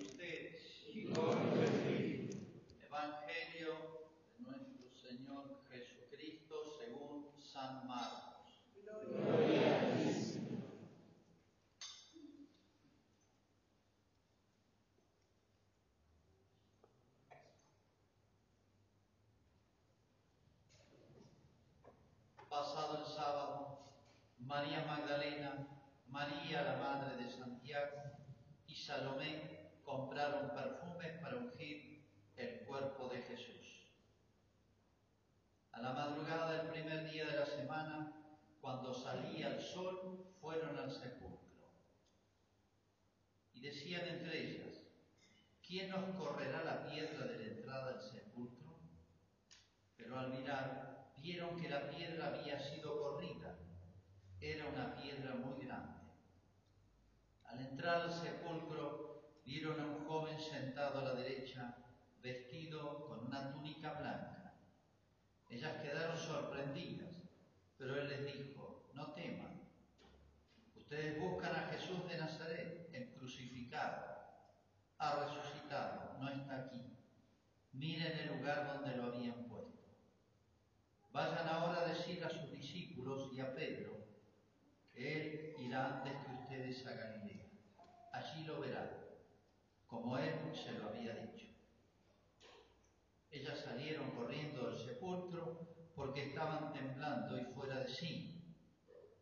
ustedes. y con tu. Evangelio de nuestro Señor Jesucristo según San Marcos. Gloria a Señor. Pasado el sábado, María Magdalena, María la Madre de Santiago y Salomé compraron perfumes para ungir el cuerpo de Jesús. A la madrugada del primer día de la semana, cuando salía el sol, fueron al sepulcro. Y decían entre ellas, ¿quién nos correrá la piedra de la entrada del sepulcro? Pero al mirar, vieron que la piedra había sido corrida. Era una piedra muy grande. Al entrar al sepulcro, vieron a un joven sentado a la derecha, vestido con una túnica blanca. Ellas quedaron sorprendidas, pero él les dijo, no teman. Ustedes buscan a Jesús de Nazaret, el crucificado. Ha resucitado, no está aquí. Miren el lugar donde lo habían puesto. Vayan ahora a decir a sus discípulos y a Pedro que Él irá antes que ustedes a Galilea. Allí lo verán, como Él se lo había dicho. Ellas salieron corriendo del sepulcro porque estaban temblando y fuera de sí.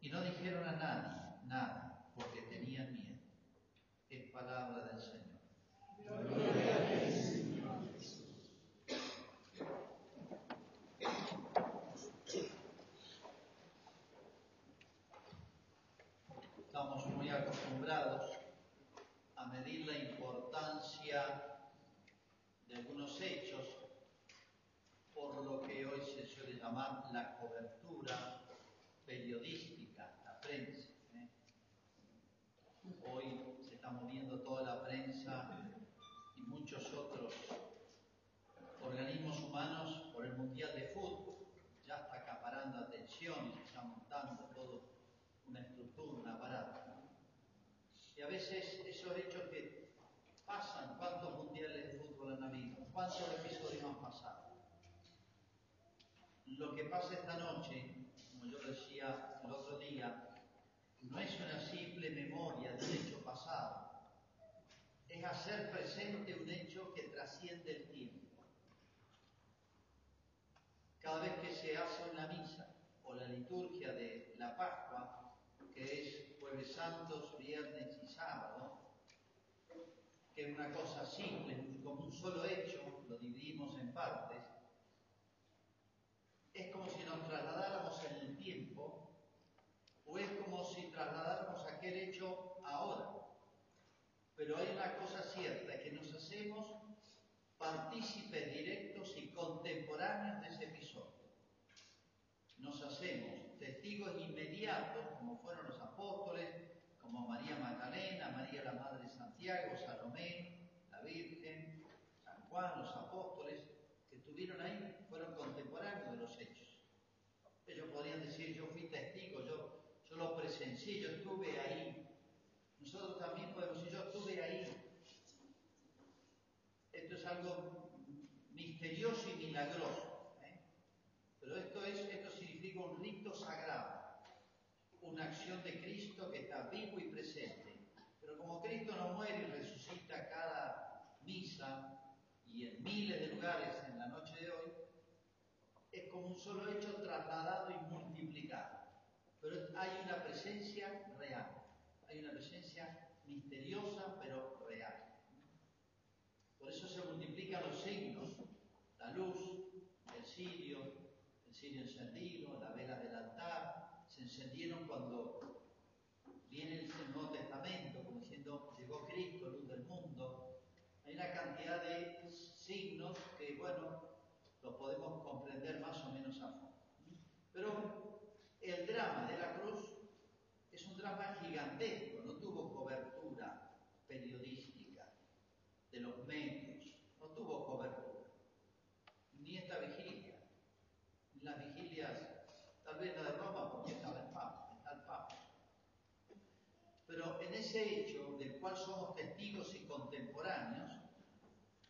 Y no dijeron a nadie nada porque tenían miedo. Es palabra del Señor. Gloria a ti, Señor Jesús. Estamos muy acostumbrados a medir la importancia de algunos hechos por lo que hoy se la cobertura periodística, la prensa. ¿eh? Hoy se está moviendo toda la prensa y muchos otros organismos humanos por el Mundial de Fútbol. Ya está acaparando atención y se está montando todo una estructura, un aparato. Y a veces esos hechos que pasan, ¿cuántos mundiales de fútbol han habido? ¿Cuántos episodios han pasado? Lo que pasa esta noche, como yo decía el otro día, no es una simple memoria de un hecho pasado, es hacer presente un hecho que trasciende el tiempo. Cada vez que se hace una misa o la liturgia de la Pascua, que es jueves santos, viernes y sábado, que es una cosa simple, como un solo hecho, lo dividimos en partes, es si nos trasladáramos en el tiempo o es como si trasladáramos aquel hecho ahora. Pero hay una cosa cierta, que nos hacemos partícipes directos y contemporáneos de ese episodio. Nos hacemos testigos inmediatos, como fueron los apóstoles, como María Magdalena, María la Madre de Santiago, Salomé, la Virgen, San Juan, los apóstoles, que estuvieron ahí, fueron contemporáneos de los hechos. Ellos podrían decir, yo fui testigo, yo, yo lo presencié, yo estuve ahí. Nosotros también podemos decir, yo estuve ahí. Esto es algo misterioso y milagroso. ¿eh? Pero esto, es, esto significa un rito sagrado, una acción de Cristo que está vivo y presente. Pero como Cristo no muere y resucita cada misa y en miles de lugares en la noche de hoy, como un solo hecho trasladado y multiplicado. Pero hay una presencia real, hay una presencia misteriosa pero real. Por eso se multiplican los signos, la luz, el cirio, el cirio encendido, la vela del altar, se encendieron cuando viene el Nuevo Testamento, como diciendo, llegó Cristo, luz del mundo. Hay una cantidad de signos que, bueno, los podemos comprender más o menos a fondo. Pero el drama de la cruz es un drama gigantesco, no tuvo cobertura periodística de los medios, no tuvo cobertura, ni esta vigilia, ni las vigilias, tal vez la de Roma porque estaba el Papa, está el Papa. Pero en ese hecho de del cual somos testigos y contemporáneos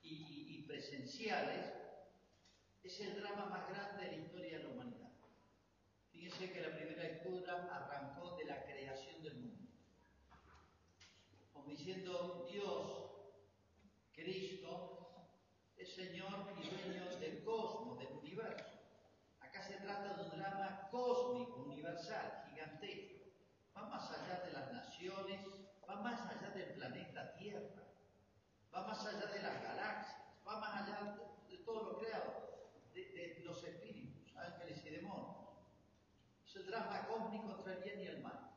y, y presenciales, es el drama más grande de la historia de la humanidad. Fíjense que la primera lectura arrancó de la creación del mundo, como diciendo Dios, Cristo, es Señor y dueño del cosmos, del universo. Acá se trata de un drama cósmico, universal, gigantesco. Va más allá de las naciones, va más allá del planeta Tierra, va más allá de las galaxias, va más allá de, todo lo creado, de, de, los espíritus, ángeles y demonios. Es el drama cósmico entre el bien y el mal.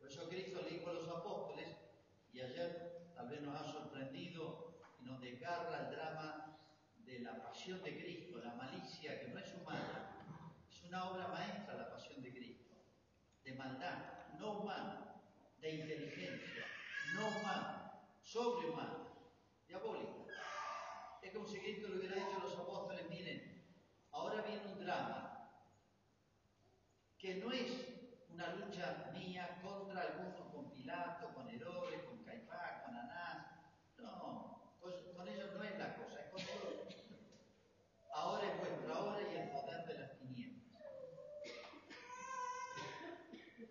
Por eso Cristo le dijo a los apóstoles, y ayer tal vez nos ha sorprendido y nos desgarra el drama de la pasión de Cristo, la malicia que no es humana, es una obra maestra la pasión de Cristo, de maldad, no humana, de inteligencia, no humana, sobrehumana, diabólica. Es como si Cristo le hubiera dicho a los apóstoles, miren, ahora viene un drama que no es una lucha mía contra algunos con Pilato, con Herodes, con Caifás, con Anás. No, con, con ellos no es la cosa, es con Dios. Ahora es vuestra hora y el poder de las tinieblas.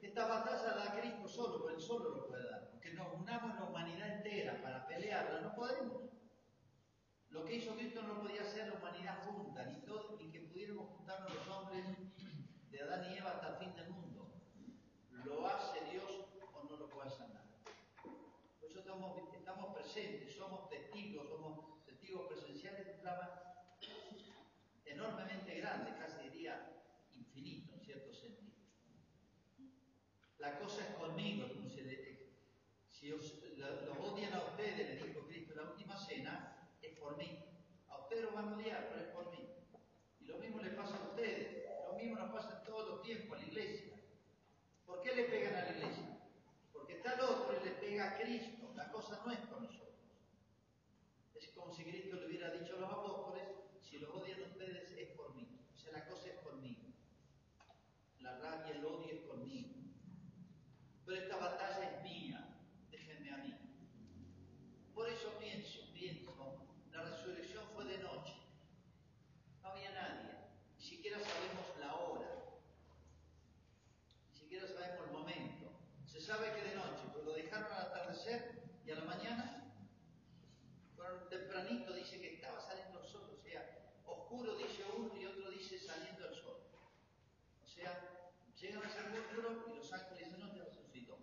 Esta batalla la da Cristo solo, porque Él solo lo puede dar. Porque nos unamos la humanidad entera para pelearla, no podemos. Lo que hizo Cristo no podía hacer la humanidad junta, ni, todo, ni que pudiéramos juntarnos los hombres de Adán y Eva hasta el fin del mundo. ¿Lo hace Dios o no lo puede hacer nada? Por eso estamos, estamos presentes, somos testigos, somos testigos presenciales de un drama enormemente grande, casi diría infinito en cierto sentido. La cosa es conmigo, como se le, si os, los odian a ustedes, le dijo Cristo en la última cena, es por mí. A ustedes lo van a odiar, pero es por mí. Y lo mismo le pasa a ustedes, lo mismo nos pasa en todo los tiempos a la iglesia. ¿Por qué le pegan a la iglesia? Porque está el otro y le pega a Cristo. La cosa no es con nosotros. Es como si Cristo le hubiera dicho a los apóstoles, si los odian ustedes es por mí. O sea, la cosa es conmigo. La rabia, el odio es conmigo. Pero esta batalla es mía. Déjenme a mí. Por eso pienso, pienso, la resurrección fue de noche. No había nadie. Ni siquiera sabemos la hora. Ni siquiera sabemos el momento. Se sabe que de noche, pero lo dejaron al atardecer y a la mañana, fueron tempranito dice que estaba saliendo el sol. O sea, oscuro dice uno y otro dice saliendo el sol. O sea, llegan al sepulcro y los ángeles de noche resucitó.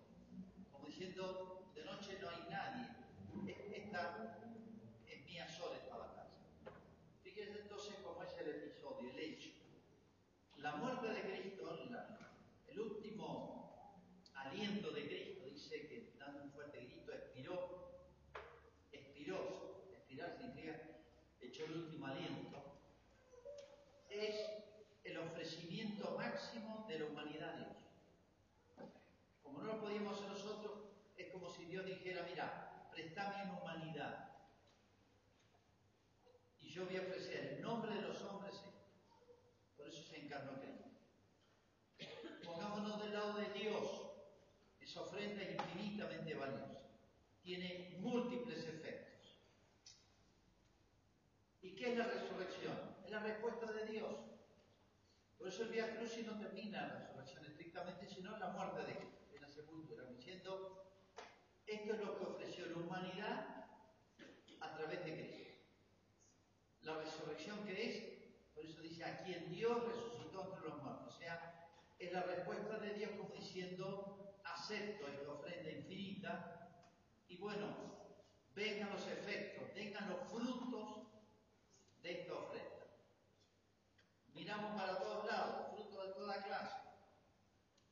Como diciendo, de noche no hay nadie. Esta es mía sola esta batalla. Fíjense entonces cómo es el episodio, el hecho. La muerte de Cristo, el último aliento de Cristo, dice que dando un fuerte grito, expiró, expiró, expirar significa echó el último aliento, es el ofrecimiento máximo de la humanidad a Dios. Como no lo podíamos hacer nosotros, es como si Dios dijera, mira, prestame mi humanidad. Y yo voy a ofrecer en nombre de los hombres. Por eso se encarnó Cristo. Pongámonos del lado de Dios. Esa ofrenda infinitamente valiosa. Tiene múltiples efectos. ¿Y qué es la resurrección? Es la respuesta de Dios. Por eso el viaje crucis no termina en la resurrección estrictamente, sino en la muerte de Cristo, en la sepultura, diciendo, esto es lo que ofreció la humanidad a través de Cristo. La resurrección que es, por eso dice, a quien Dios resucitó entre los muertos. O sea, es la respuesta de Dios como diciendo, acepto esta ofrenda infinita y bueno, vengan los efectos, vengan los frutos de esta ofrenda. Miramos para todos lados, frutos de toda clase.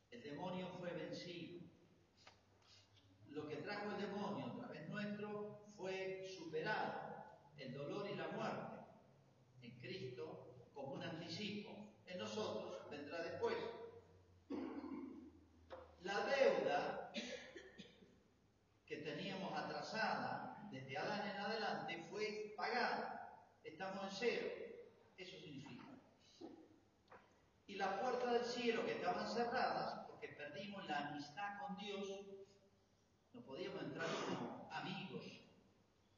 El demonio fue vencido. Trajo el demonio a través nuestro fue superado. El dolor y la muerte en Cristo como un anticipo. En nosotros vendrá después. La deuda que teníamos atrasada desde Adán en adelante fue pagada. Estamos en cero. Eso significa. Y las puertas del cielo que estaban cerradas, porque perdimos la amistad con Dios, no podemos podíamos entrar como amigos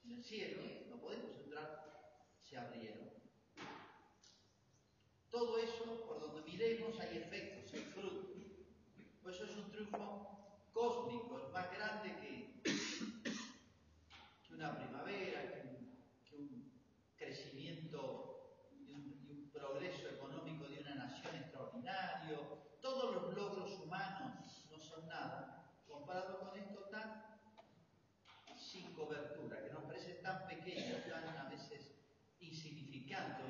en el cielo, no podemos entrar, se abrieron. Todo eso, por donde miremos, hay efectos, hay frutos. Por eso es un triunfo cósmico, es más grande que, que una primavera, que un, que un crecimiento y un, y un progreso económico de una nación extraordinario. Todos los logros humanos no son nada comparado con esto tan sin cobertura, que nos parece tan pequeño, tan a veces insignificante o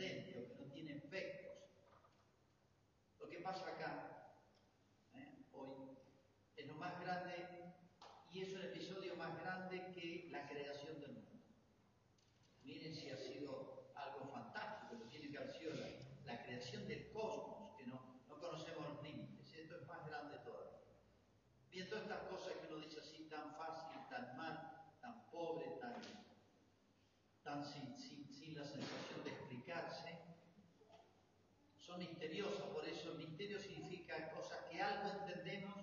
intrascendente o que no tiene efectos. Lo que pasa acá, ¿eh? hoy, es lo más grande y es un episodio más grande que la creación del mundo. Miren si ha sido algo fantástico, lo tiene que haber sido la, la creación del cosmos, que no, no conocemos los límites. Esto es más grande todavía. Bien, todas estas cosas que uno dice así tan fácil, tan mal, tan pobre, tan, tan sin, sin, sin la sensación de son misteriosas, por eso el misterio significa cosas que algo entendemos,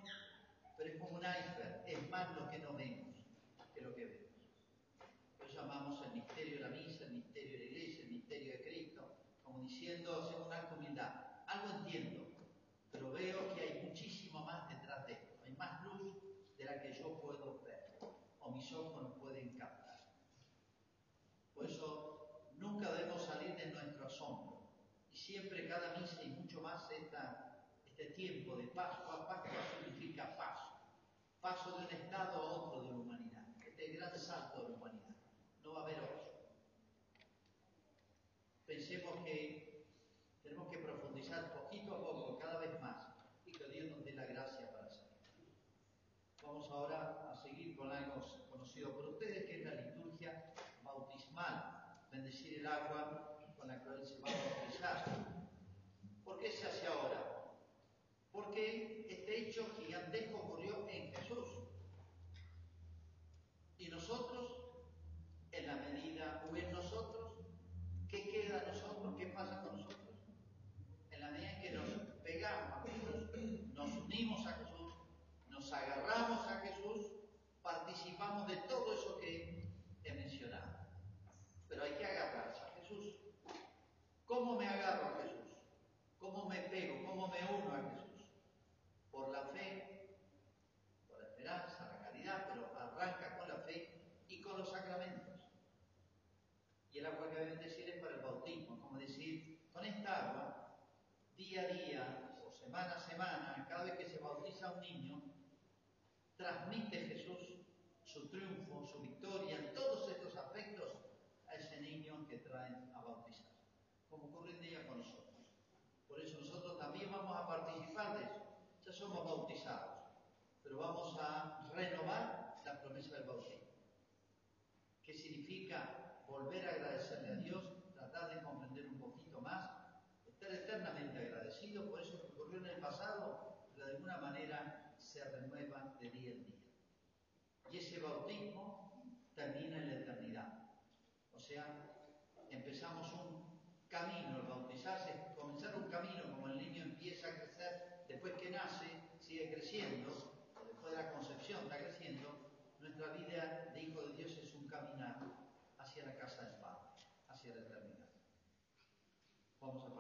pero es como un iceberg, es más lo que no vemos que lo que vemos. Eso llamamos el misterio de la misa, el misterio de la iglesia, el misterio de Cristo, como diciendo, hacemos una humildad. Algo entiendo, pero veo que hay muchísimo más detrás de esto. Hay más luz de la que yo puedo ver o mis ojos no pueden captar. Por eso nunca debemos salir de nuestro asombro. Y siempre cada misa y mucho más esta, este tiempo de paso a paso significa paso. Paso de un estado a otro de la humanidad. Este gran salto de la humanidad. No va a haber otro. Pensemos que tenemos que profundizar poquito a poco, cada vez más, y que Dios nos dé la gracia para hacerlo. Vamos ahora a seguir con algo conocido por ustedes, que es la liturgia bautismal, bendecir el agua ¿Por qué se hace ahora? Porque este hecho gigantesco ocurrió en Jesús. Y nosotros, en la medida, o en nosotros, ¿qué queda nosotros? ¿Qué pasa con nosotros? En la medida en que nos pegamos a Jesús, nos unimos a Jesús, nos agarramos a Jesús, participamos de todo eso que he mencionado. Pero hay que agarrarse a Jesús. ¿Cómo me agarro a Jesús? ¿Cómo me pego? ¿Cómo me uno a Jesús? Por la fe, por la esperanza, la caridad, pero arranca con la fe y con los sacramentos. Y el agua que deben decir es para el bautismo, como decir, con esta agua, día a día o semana a semana, cada vez que se bautiza un niño, transmite Jesús su triunfo, su victoria todos estos aspectos a ese niño que traen a bautizar, como ocurre en día con nosotros. Por eso nosotros también vamos a participar de eso. Ya somos bautizados, pero vamos a renovar la promesa del bautismo. ¿Qué significa volver a agradecerle a Dios, tratar de comprender un poquito más, estar eternamente por eso que ocurrió en el pasado, pero de alguna manera se renueva de día en día. Y ese bautismo termina en la eternidad. O sea, empezamos un camino, el bautizarse comenzar un camino, como el niño empieza a crecer, después que nace, sigue creciendo, después de la concepción está creciendo, nuestra vida de hijo de Dios es un caminar hacia la casa del Padre, hacia la eternidad. Vamos a.